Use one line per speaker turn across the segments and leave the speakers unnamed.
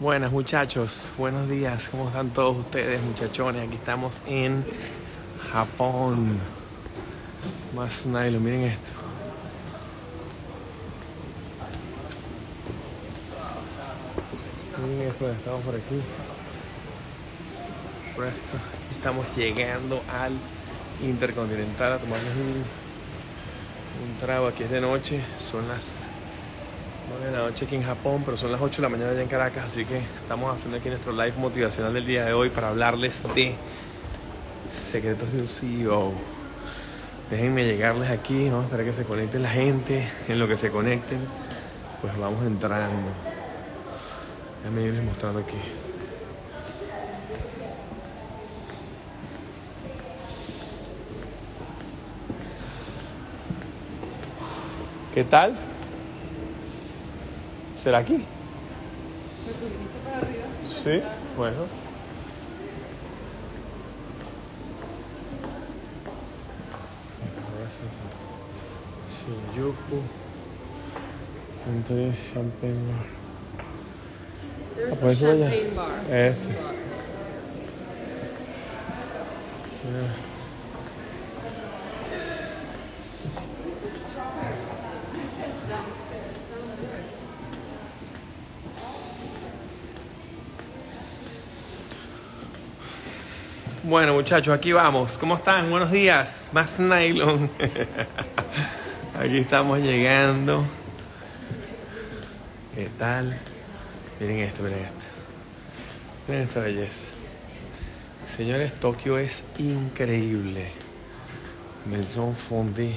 Buenas muchachos, buenos días, ¿cómo están todos ustedes muchachones? Aquí estamos en Japón. Más nylon, miren esto. Miren esto, estamos por aquí. Presto. Estamos llegando al Intercontinental a tomarnos un, un trago. Aquí es de noche, son las 9 de la noche aquí en Japón, pero son las 8 de la mañana allá en Caracas, así que estamos haciendo aquí nuestro live motivacional del día de hoy para hablarles de secretos de un CEO. Déjenme llegarles aquí, ¿no? Para que se conecte la gente, en lo que se conecten, pues vamos entrando. Déjenme irles mostrando aquí. ¿Qué tal? ¿Será aquí? Sí, bueno. Shinjuku. Entonces, Champagne Bar. Ah, ya-
champagne bar.
Ese.
Bar.
Bueno muchachos, aquí vamos. ¿Cómo están? Buenos días. Más nylon. Aquí estamos llegando. ¿Qué tal? Miren esto, miren esto. Miren esta belleza. Señores, Tokio es increíble. Maison Fondée.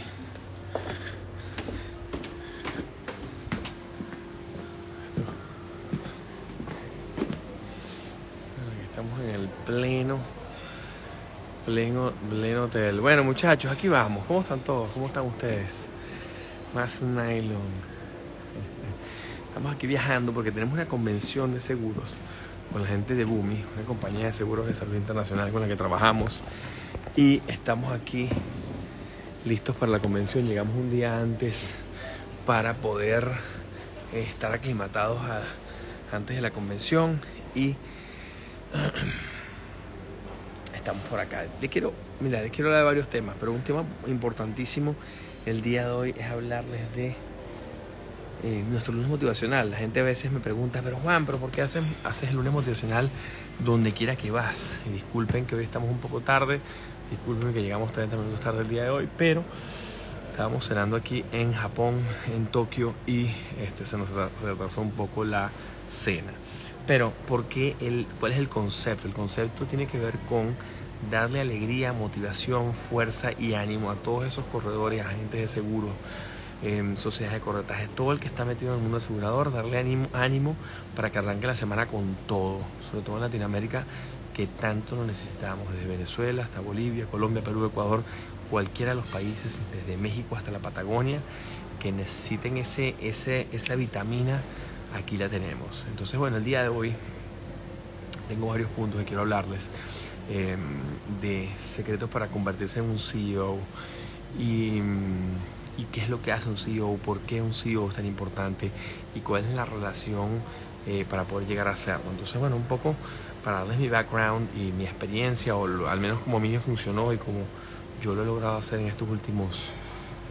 Aquí estamos en el pleno, pleno hotel. Bueno, muchachos, aquí vamos. ¿Cómo están todos? ¿Cómo están ustedes? Más nylon. Estamos aquí viajando porque tenemos una convención de seguros con la gente de Bumi, una compañía de seguros de salud internacional con la que trabajamos. Y estamos aquí listos para la convención. Llegamos un día antes para poder eh, estar aclimatados antes de la convención y estamos por acá. Les quiero, mira, les quiero hablar de varios temas, pero un tema importantísimo el día de hoy es hablarles de eh, nuestro lunes motivacional. La gente a veces me pregunta, pero Juan, ¿pero por qué haces, haces el lunes motivacional donde quiera que vas? Y disculpen que hoy estamos un poco tarde, disculpen que llegamos 30 minutos tarde el día de hoy, pero estábamos cenando aquí en Japón, en Tokio, y este, se nos retrasó un poco la cena. Pero, ¿por qué el, ¿cuál es el concepto? El concepto tiene que ver con darle alegría, motivación, fuerza y ánimo a todos esos corredores, agentes de seguros, em, sociedades de corretaje, todo el que está metido en el mundo asegurador, darle ánimo, ánimo para que arranque la semana con todo, sobre todo en Latinoamérica, que tanto lo necesitamos, desde Venezuela hasta Bolivia, Colombia, Perú, Ecuador, cualquiera de los países, desde México hasta la Patagonia, que necesiten ese, ese, esa vitamina, aquí la tenemos. Entonces, bueno, el día de hoy tengo varios puntos que quiero hablarles eh, de secretos para convertirse en un CEO y, mm, y qué es lo que hace un CEO, por qué un CEO es tan importante y cuál es la relación eh, para poder llegar a hacerlo. Entonces, bueno, un poco para darles mi background y mi experiencia, o lo- al menos como a mí me funcionó y como yo lo he logrado hacer en estos últimos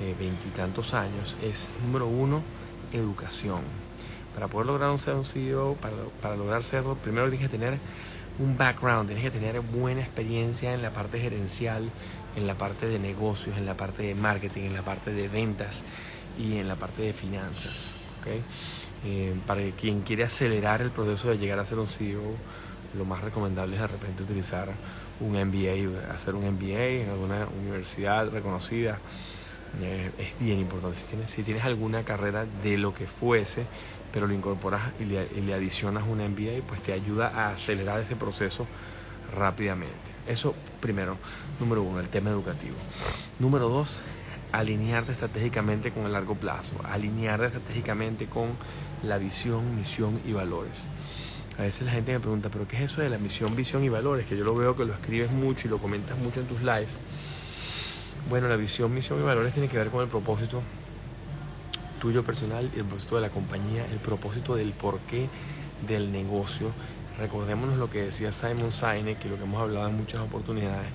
eh, veintitantos años, es número uno, educación. Para poder lograr un ser un CEO, para, para lograr serlo, primero tienes que tener un background, tienes que tener buena experiencia en la parte gerencial, en la parte de negocios, en la parte de marketing, en la parte de ventas y en la parte de finanzas. ¿ok? Eh, para quien quiere acelerar el proceso de llegar a ser un CEO, lo más recomendable es de repente utilizar un MBA, hacer un MBA en alguna universidad reconocida. Eh, es bien importante. Si tienes, si tienes alguna carrera de lo que fuese, pero lo incorporas y le, adicionas un MBA, pues te ayuda a acelerar ese proceso rápidamente. Eso primero, número uno, el tema educativo. Número dos, alinearte estratégicamente con el largo plazo, alinearte estratégicamente con la visión, misión y valores. A veces la gente me pregunta, pero ¿qué es eso de la misión, visión y valores? Que yo lo veo que lo escribes mucho y lo comentas mucho en tus lives. Bueno, la visión, misión y valores tiene que ver con el propósito tuyo personal, el propósito de la compañía, el propósito del por qué del negocio. Recordémonos lo que decía Simon Sinek y lo que hemos hablado en muchas oportunidades,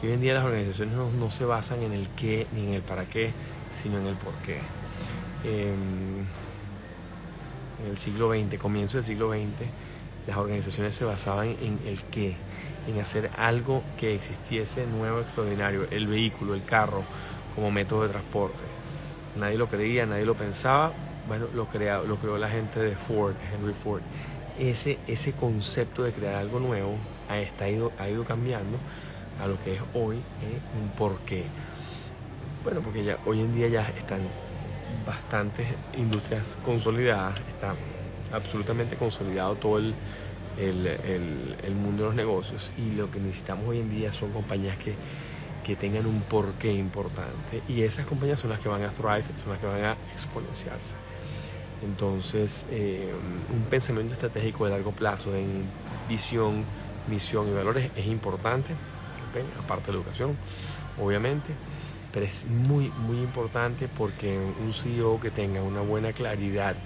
que hoy en día las organizaciones no, se basan en el qué ni en el para qué, sino en el por qué. Em, en el siglo XX, comienzo del siglo XX, las organizaciones se basaban en el qué, en hacer algo que existiese nuevo, extraordinario, el vehículo, el carro, como método de transporte. Nadie lo creía, nadie lo pensaba, bueno, lo, lo creó la gente de Ford, Henry Ford. Ese, ese concepto de crear algo nuevo ha, está, ha ido cambiando a lo que es hoy ¿eh? un. Bueno, porque ya hoy en día ya están bastantes industrias consolidadas, está absolutamente consolidado todo el, el, mundo de los negocios y lo que necesitamos hoy en día son compañías que, que tengan un porqué importante y esas compañías son las que van a thrive, son las que van a exponenciarse. Entonces, eh, un pensamiento estratégico de largo plazo en visión, misión y valores es importante, aparte de la educación, obviamente, pero es muy, muy importante porque un CEO que tenga una buena claridad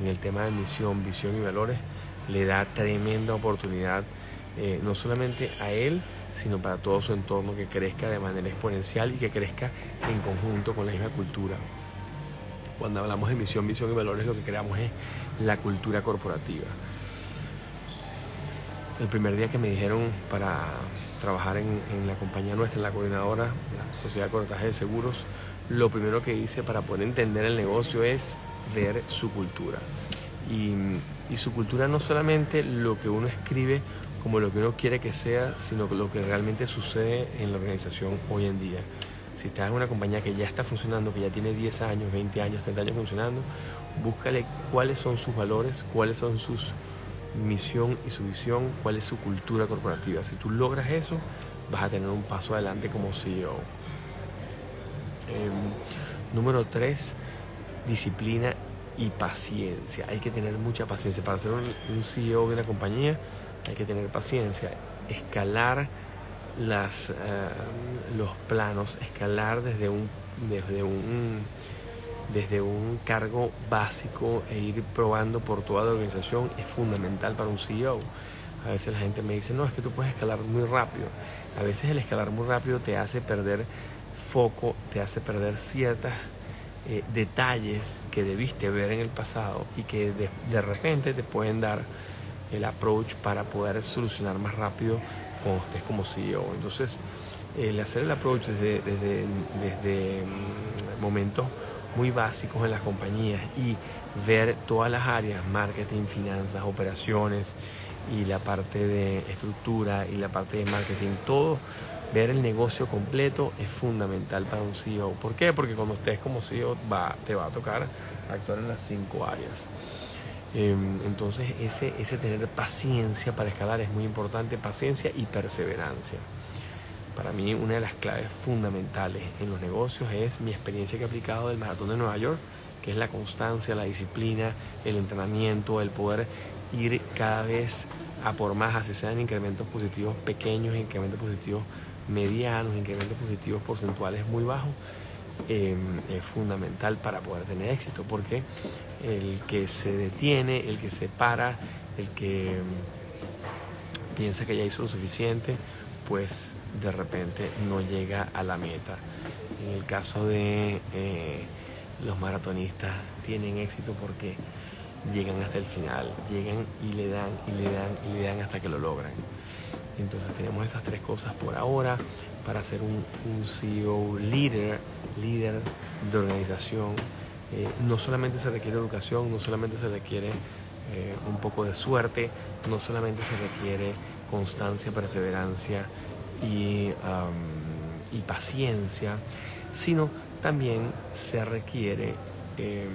en el tema de misión, visión y valores le da tremenda oportunidad, eh, no solamente a él, sino para todo su entorno, que crezca de manera exponencial y que crezca en conjunto con la misma cultura. Cuando hablamos de misión, visión y valores, lo que creamos es la cultura corporativa. El primer día que me dijeron para trabajar en, la compañía nuestra, en la coordinadora, la Sociedad de Corretaje de Seguros, lo primero que hice para poder entender el negocio es ver su cultura. Y, y su cultura no solamente lo que uno escribe como lo que uno quiere que sea, sino lo que realmente sucede en la organización hoy en día. Si estás en una compañía que ya está funcionando, que ya tiene 10 años, 20 años, 30 años funcionando, búscale cuáles son sus valores, cuáles son sus misión y su visión, cuál es su cultura corporativa. Si tú logras eso, vas a tener un paso adelante como CEO. Em, número 3, disciplina y paciencia. Hay que tener mucha paciencia. Para ser un, CEO de una compañía hay que tener paciencia. Escalar las, eh, los planos, escalar desde un, desde un desde un cargo básico e ir probando por toda la organización es fundamental para un CEO. A veces la gente me dice, no, es que tú puedes escalar muy rápido. A veces el escalar muy rápido te hace perder foco, te hace perder ciertos eh, detalles que debiste ver en el pasado y que de, repente te pueden dar el approach para poder solucionar más rápido cuando estés como CEO. Entonces, el hacer el approach desde, desde, desde mm, momentos muy básicos en las compañías y ver todas las áreas, marketing, finanzas, operaciones y la parte de estructura y la parte de marketing, todo, ver el negocio completo es fundamental para un CEO. ¿Por qué? Porque cuando estés como CEO va, te va a tocar actuar en las cinco áreas. Em, entonces ese, ese tener paciencia para escalar es muy importante, paciencia y perseverancia. Para mí una de las claves fundamentales en los negocios es mi experiencia que he aplicado del maratón de Nueva York, que es la constancia, la disciplina, el entrenamiento, el poder ir cada vez a por más, así sean incrementos positivos pequeños, incrementos positivos medianos, incrementos positivos porcentuales muy bajos, em, es fundamental para poder tener éxito, porque el que se detiene, el que se para, el que em, piensa que ya hizo lo suficiente, pues de repente no llega a la meta. En el caso de eh, los maratonistas tienen éxito porque llegan hasta el final, llegan y le dan y le dan y le dan hasta que lo logran. Entonces tenemos esas tres cosas por ahora para ser un, CEO líder, líder de organización. Eh, no solamente se requiere educación, no solamente se requiere eh, un poco de suerte, no solamente se requiere constancia, perseverancia y, paciencia, sino también se requiere em,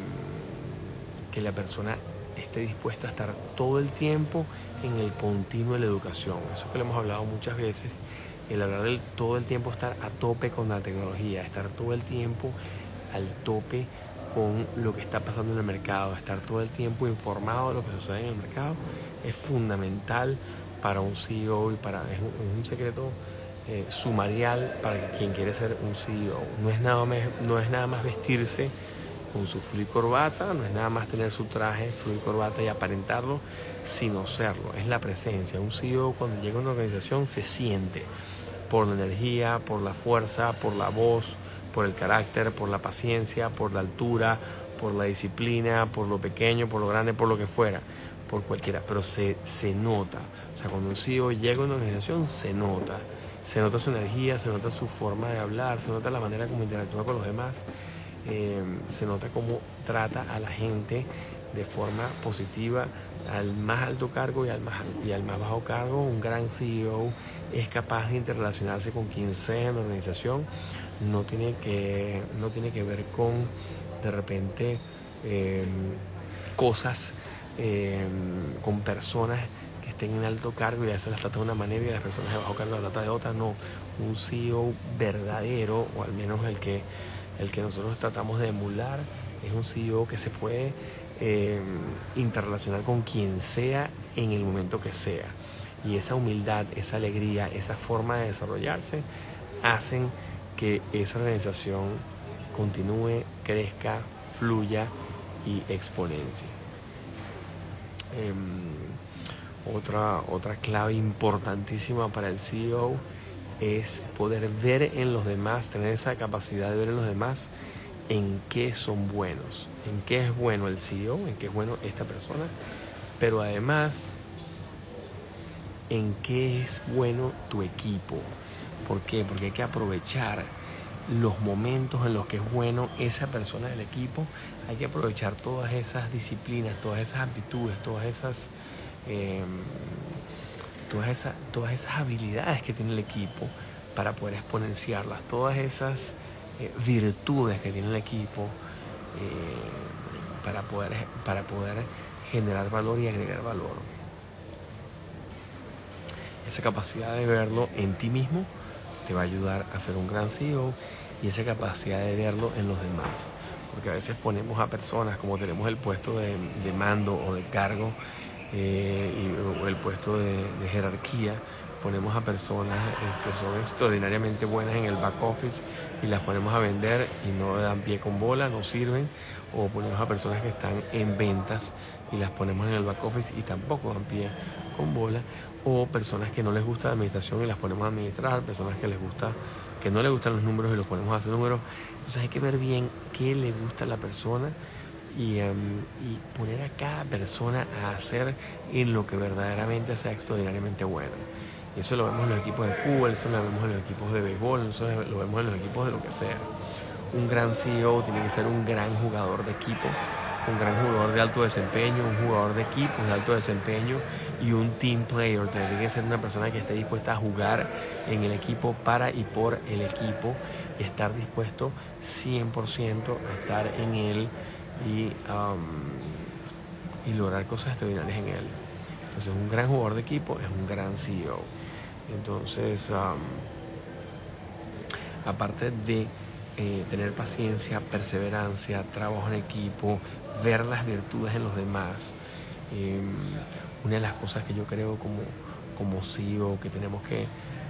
que la persona esté dispuesta a estar todo el tiempo en el continuo de la educación. Eso que lo hemos hablado muchas veces, el hablar del todo el tiempo estar a tope con la tecnología, estar todo el tiempo al tope con lo que está pasando en el mercado, estar todo el tiempo informado de lo que sucede en el mercado, es fundamental para un CEO y para es un secreto eh, sumarial para quien quiere ser un CEO. No es nada no es nada más vestirse con su y corbata, no es nada más tener su traje, y corbata y aparentarlo, sino serlo, es la presencia. Un CEO cuando llega a una organización se siente por la energía, por la fuerza, por la voz, por el carácter, por la paciencia, por la altura, por la disciplina, por lo pequeño, por lo grande, por lo que fuera, por cualquiera, pero se, se nota. O sea, cuando un CEO llega a una organización, se nota. Se nota su energía, se nota su forma de hablar, se nota la manera como interactúa con los demás, eh, se nota cómo trata a la gente de forma positiva, al más alto cargo y al más, y al más bajo cargo. Un gran CEO es capaz de interrelacionarse con quien sea en la organización. No tiene que, no tiene que ver con de repente em, cosas em, con personas que estén en alto cargo y a veces las trata de una manera y las personas de bajo cargo las trata de otra. No, un CEO verdadero, o al menos el que, el que nosotros tratamos de emular, es un CEO que se puede em, interrelacionar con quien sea en el momento que sea. Y esa humildad, esa alegría, esa forma de desarrollarse hacen que esa organización continúe, crezca, fluya y exponencia. Em, otra, otra clave importantísima para el CEO es poder ver en los demás, tener esa capacidad de ver en los demás en qué son buenos, en qué es bueno el CEO, en qué es bueno esta persona, pero además en qué es bueno tu equipo. ¿Por qué? Porque hay que aprovechar los momentos en los que es bueno esa persona del equipo, hay que aprovechar todas esas disciplinas, todas esas aptitudes, todas esas, em, todas, esas, todas esas habilidades que tiene el equipo para poder exponenciarlas, todas esas eh, virtudes que tiene el equipo eh, para, poder, para poder generar valor y agregar valor. Esa capacidad de verlo en ti mismo te va a ayudar a ser un gran CEO y esa capacidad de verlo en los demás. Porque a veces ponemos a personas, como tenemos el puesto de, mando o de cargo eh, y, el puesto de, jerarquía, ponemos a personas eh, que son extraordinariamente buenas en el back office y las ponemos a vender y no dan pie con bola, no sirven. O ponemos a personas que están en ventas y las ponemos en el back office y tampoco dan pie con bola. O personas que no les gusta la administración y las ponemos a administrar, personas que les gusta que no le gustan los números y los ponemos a hacer números. Entonces hay que ver bien qué le gusta a la persona y, em, y, poner a cada persona a hacer en lo que verdaderamente sea extraordinariamente bueno. Eso lo vemos en los equipos de fútbol, eso lo vemos en los equipos de béisbol, eso lo vemos en los equipos de lo que sea. Un gran CEO tiene que ser un gran jugador de equipo un gran jugador de alto desempeño, un jugador de equipos de alto desempeño y un team player. Tiene que ser una persona que esté dispuesta a jugar en el equipo para y por el equipo y estar dispuesto 100% a estar en él y, um, y lograr cosas extraordinarias en él. Entonces, un gran jugador de equipo es un gran CEO. Entonces, um, aparte de eh, tener paciencia, perseverancia, trabajo en equipo, ver las virtudes en los demás. Em, una de las cosas que yo creo como, como CEO que tenemos que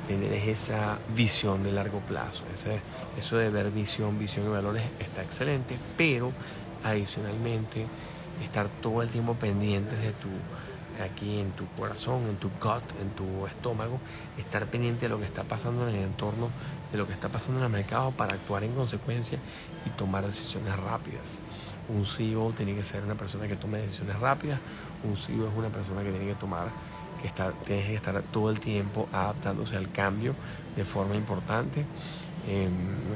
tener es esa visión de largo plazo. Ese, eso de ver visión, visión y valores está excelente, pero adicionalmente estar todo el tiempo pendientes de tu aquí en tu corazón, en tu gut, en tu estómago, estar pendiente de lo que está pasando en el entorno, de lo que está pasando en el mercado para actuar en consecuencia y tomar decisiones rápidas. Un CEO tiene que ser una persona que tome decisiones rápidas, un CEO es una persona que tiene que tomar, que está, tiene que estar todo el tiempo adaptándose al cambio de forma importante. Eh,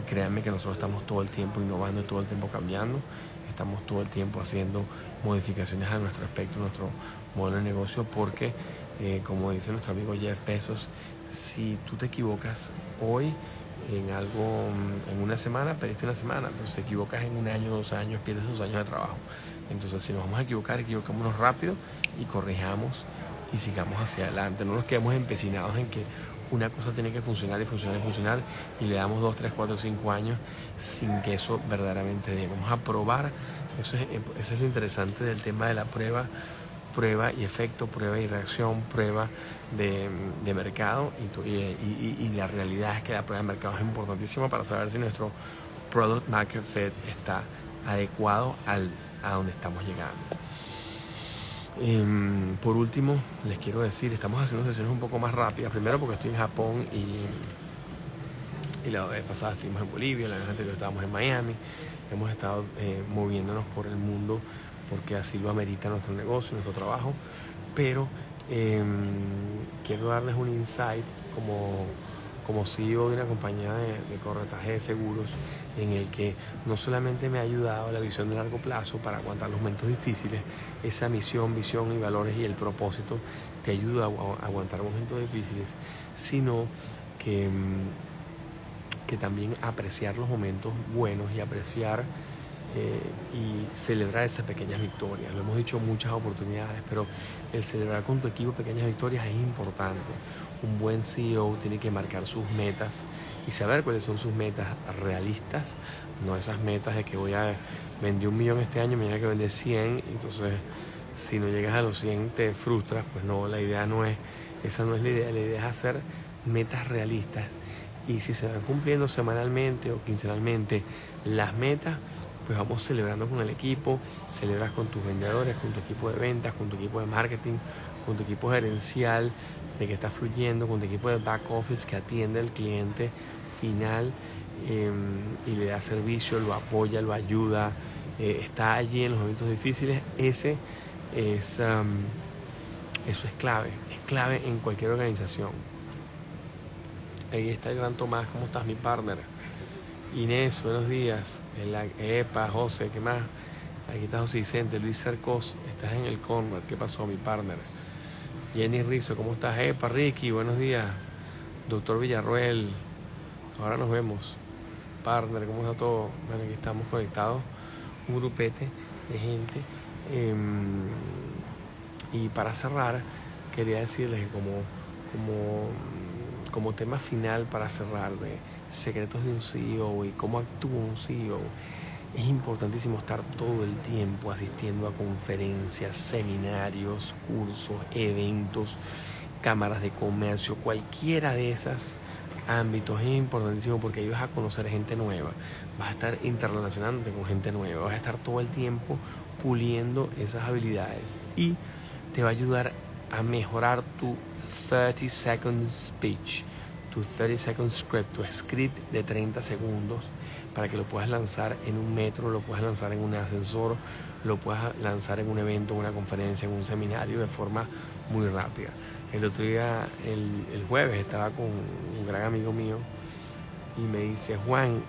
créanme que nosotros estamos todo el tiempo innovando y todo el tiempo cambiando, estamos todo el tiempo haciendo modificaciones a nuestro aspecto, nuestro modelo de negocio, porque, eh, como dice nuestro amigo Jeff Bezos, si tú te equivocas hoy en algo, en una semana, perdiste una semana, pero si te equivocas en un año, dos años, pierdes dos años de trabajo. Entonces, si nos vamos a equivocar, equivocémonos rápido y corrijamos y sigamos hacia adelante. No nos quedemos empecinados en que una cosa tiene que funcionar y funcionar y funcionar y le damos dos, tres, cuatro, cinco años sin que eso verdaderamente dé. Vamos a probar. Eso es, eso es lo interesante del tema de la prueba prueba y efecto, prueba y reacción, prueba de, mercado y, la realidad es que la prueba de mercado es importantísima para saber si nuestro product market fit está adecuado al, a donde estamos llegando. Em, por último, les quiero decir, estamos haciendo sesiones un poco más rápidas. Primero porque estoy en Japón y, la vez pasada estuvimos en Bolivia, la vez anterior estábamos en Miami. Hemos estado eh, moviéndonos por el mundo porque así lo amerita nuestro negocio, nuestro trabajo. Pero em, quiero darles un insight como como CEO de una compañía de, corretaje de seguros en el que no solamente me ha ayudado la visión de largo plazo para aguantar los momentos difíciles, esa misión, visión y valores y el propósito te ayuda a aguantar momentos difíciles, sino que, mm, que también apreciar los momentos buenos y apreciar eh, y celebrar esas pequeñas victorias. Lo hemos dicho muchas oportunidades, pero el celebrar con tu equipo pequeñas victorias es importante un buen CEO tiene que marcar sus metas y saber cuáles son sus metas realistas, no esas metas de que voy a vender un millón este año, mañana que vender 100, entonces si no llegas a los 100 te frustras, pues no, la idea no es, esa no es la idea, la idea es hacer metas realistas y si se van cumpliendo semanalmente o quincenalmente las metas, pues vamos celebrando con el equipo, celebras con tus vendedores, con tu equipo de ventas, con tu equipo de marketing, con tu equipo gerencial, de que está fluyendo, con tu equipo de back office que atiende al cliente final em, y le da servicio, lo apoya, lo ayuda, eh, está allí en los momentos difíciles, ese es, eso es clave, es clave en cualquier organización. Ahí está el gran Tomás, ¿cómo estás mi partner? Inés, buenos días. Epa, José, ¿qué más? Aquí está José Vicente, Luis Cercos, estás en el corner, ¿qué pasó mi partner? Jenny Rizzo, ¿cómo estás? Epa, Ricky, buenos días. Doctor Villarruel, ahora nos vemos. Partner, ¿cómo está todo? Bueno, aquí estamos conectados, un grupete de gente. Em, y para cerrar, quería decirles que como, como, como tema final para cerrar de secretos de un CEO y cómo actúa un CEO, es importantísimo estar todo el tiempo asistiendo a conferencias, seminarios, cursos, eventos, cámaras de comercio, cualquiera de esos ámbitos. Es importantísimo porque ahí vas a conocer gente nueva, vas a estar interrelacionándote con gente nueva, vas a estar todo el tiempo puliendo esas habilidades y te va a ayudar a mejorar tu 30 seconds speech, tu 30 seconds script, tu script de 30 segundos para que lo puedas lanzar en un metro, lo puedas lanzar en un ascensor, lo puedas lanzar en un evento, en una conferencia, en un seminario de forma muy rápida. El otro día, el, jueves, estaba con un gran amigo mío y me dice, Juan,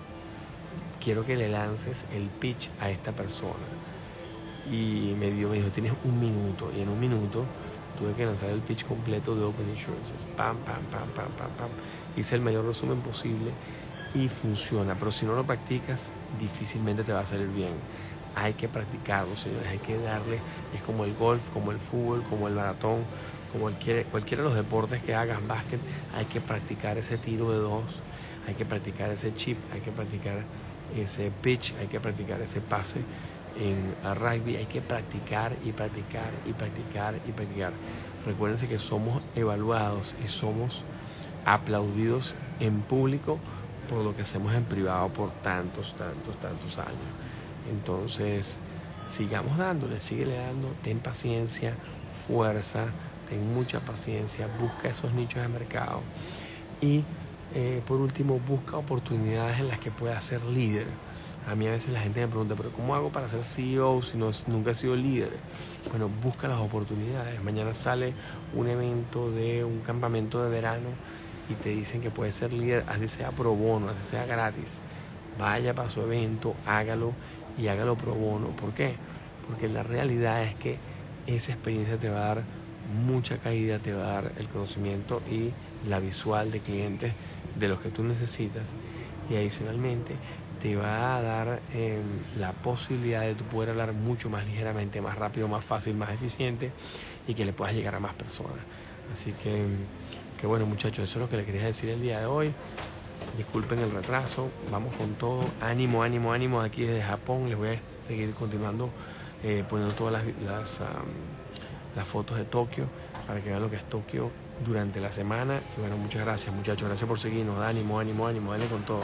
quiero que le lances el pitch a esta persona. Y me, dio, me dijo, tienes un minuto. Y en un minuto tuve que lanzar el pitch completo de Open Insurances. Pam, pam, pam, pam, pam, pam. Hice el mayor resumen posible y funciona. Pero si no lo practicas, difícilmente te va a salir bien. Hay que practicarlo, señores. Hay que darle. Es como el golf, como el fútbol, como el maratón, como cualquiera, cualquiera de los deportes que hagan, básquet. Hay que practicar ese tiro de dos. Hay que practicar ese chip. Hay que practicar ese pitch. Hay que practicar ese pase. En rugby hay que practicar y practicar y practicar y practicar. Recuérdense que somos evaluados y somos aplaudidos en público por lo que hacemos en privado por tantos, tantos, tantos años. Entonces, sigamos dándole, síguele dando, ten paciencia, fuerza, ten mucha paciencia, busca esos nichos de mercado y eh, por último, busca oportunidades en las que puedas ser líder. A mí a veces la gente me pregunta, pero ¿cómo hago para ser CEO si no, nunca he sido líder? Bueno, busca las oportunidades. Mañana sale un evento de un campamento de verano y te dicen que puedes ser líder, así sea pro bono, así sea gratis, vaya para su evento, hágalo y hágalo pro bono. ¿Por qué? Porque la realidad es que esa experiencia te va a dar mucha caída, te va a dar el conocimiento y la visual de clientes de los que tú necesitas y adicionalmente te va a dar em, la posibilidad de tu poder hablar mucho más ligeramente, más rápido, más fácil, más eficiente y que le puedas llegar a más personas. Así que que bueno muchachos, eso es lo que les quería decir el día de hoy. Disculpen el retraso, vamos con todo. Ánimo, ánimo, ánimo aquí desde Japón. Les voy a seguir continuando eh, poniendo todas las, las, las fotos de Tokio para que vean lo que es Tokio durante la semana. Y bueno, muchas gracias muchachos, gracias por seguirnos. Ánimo, ánimo, ánimo, dale con todo.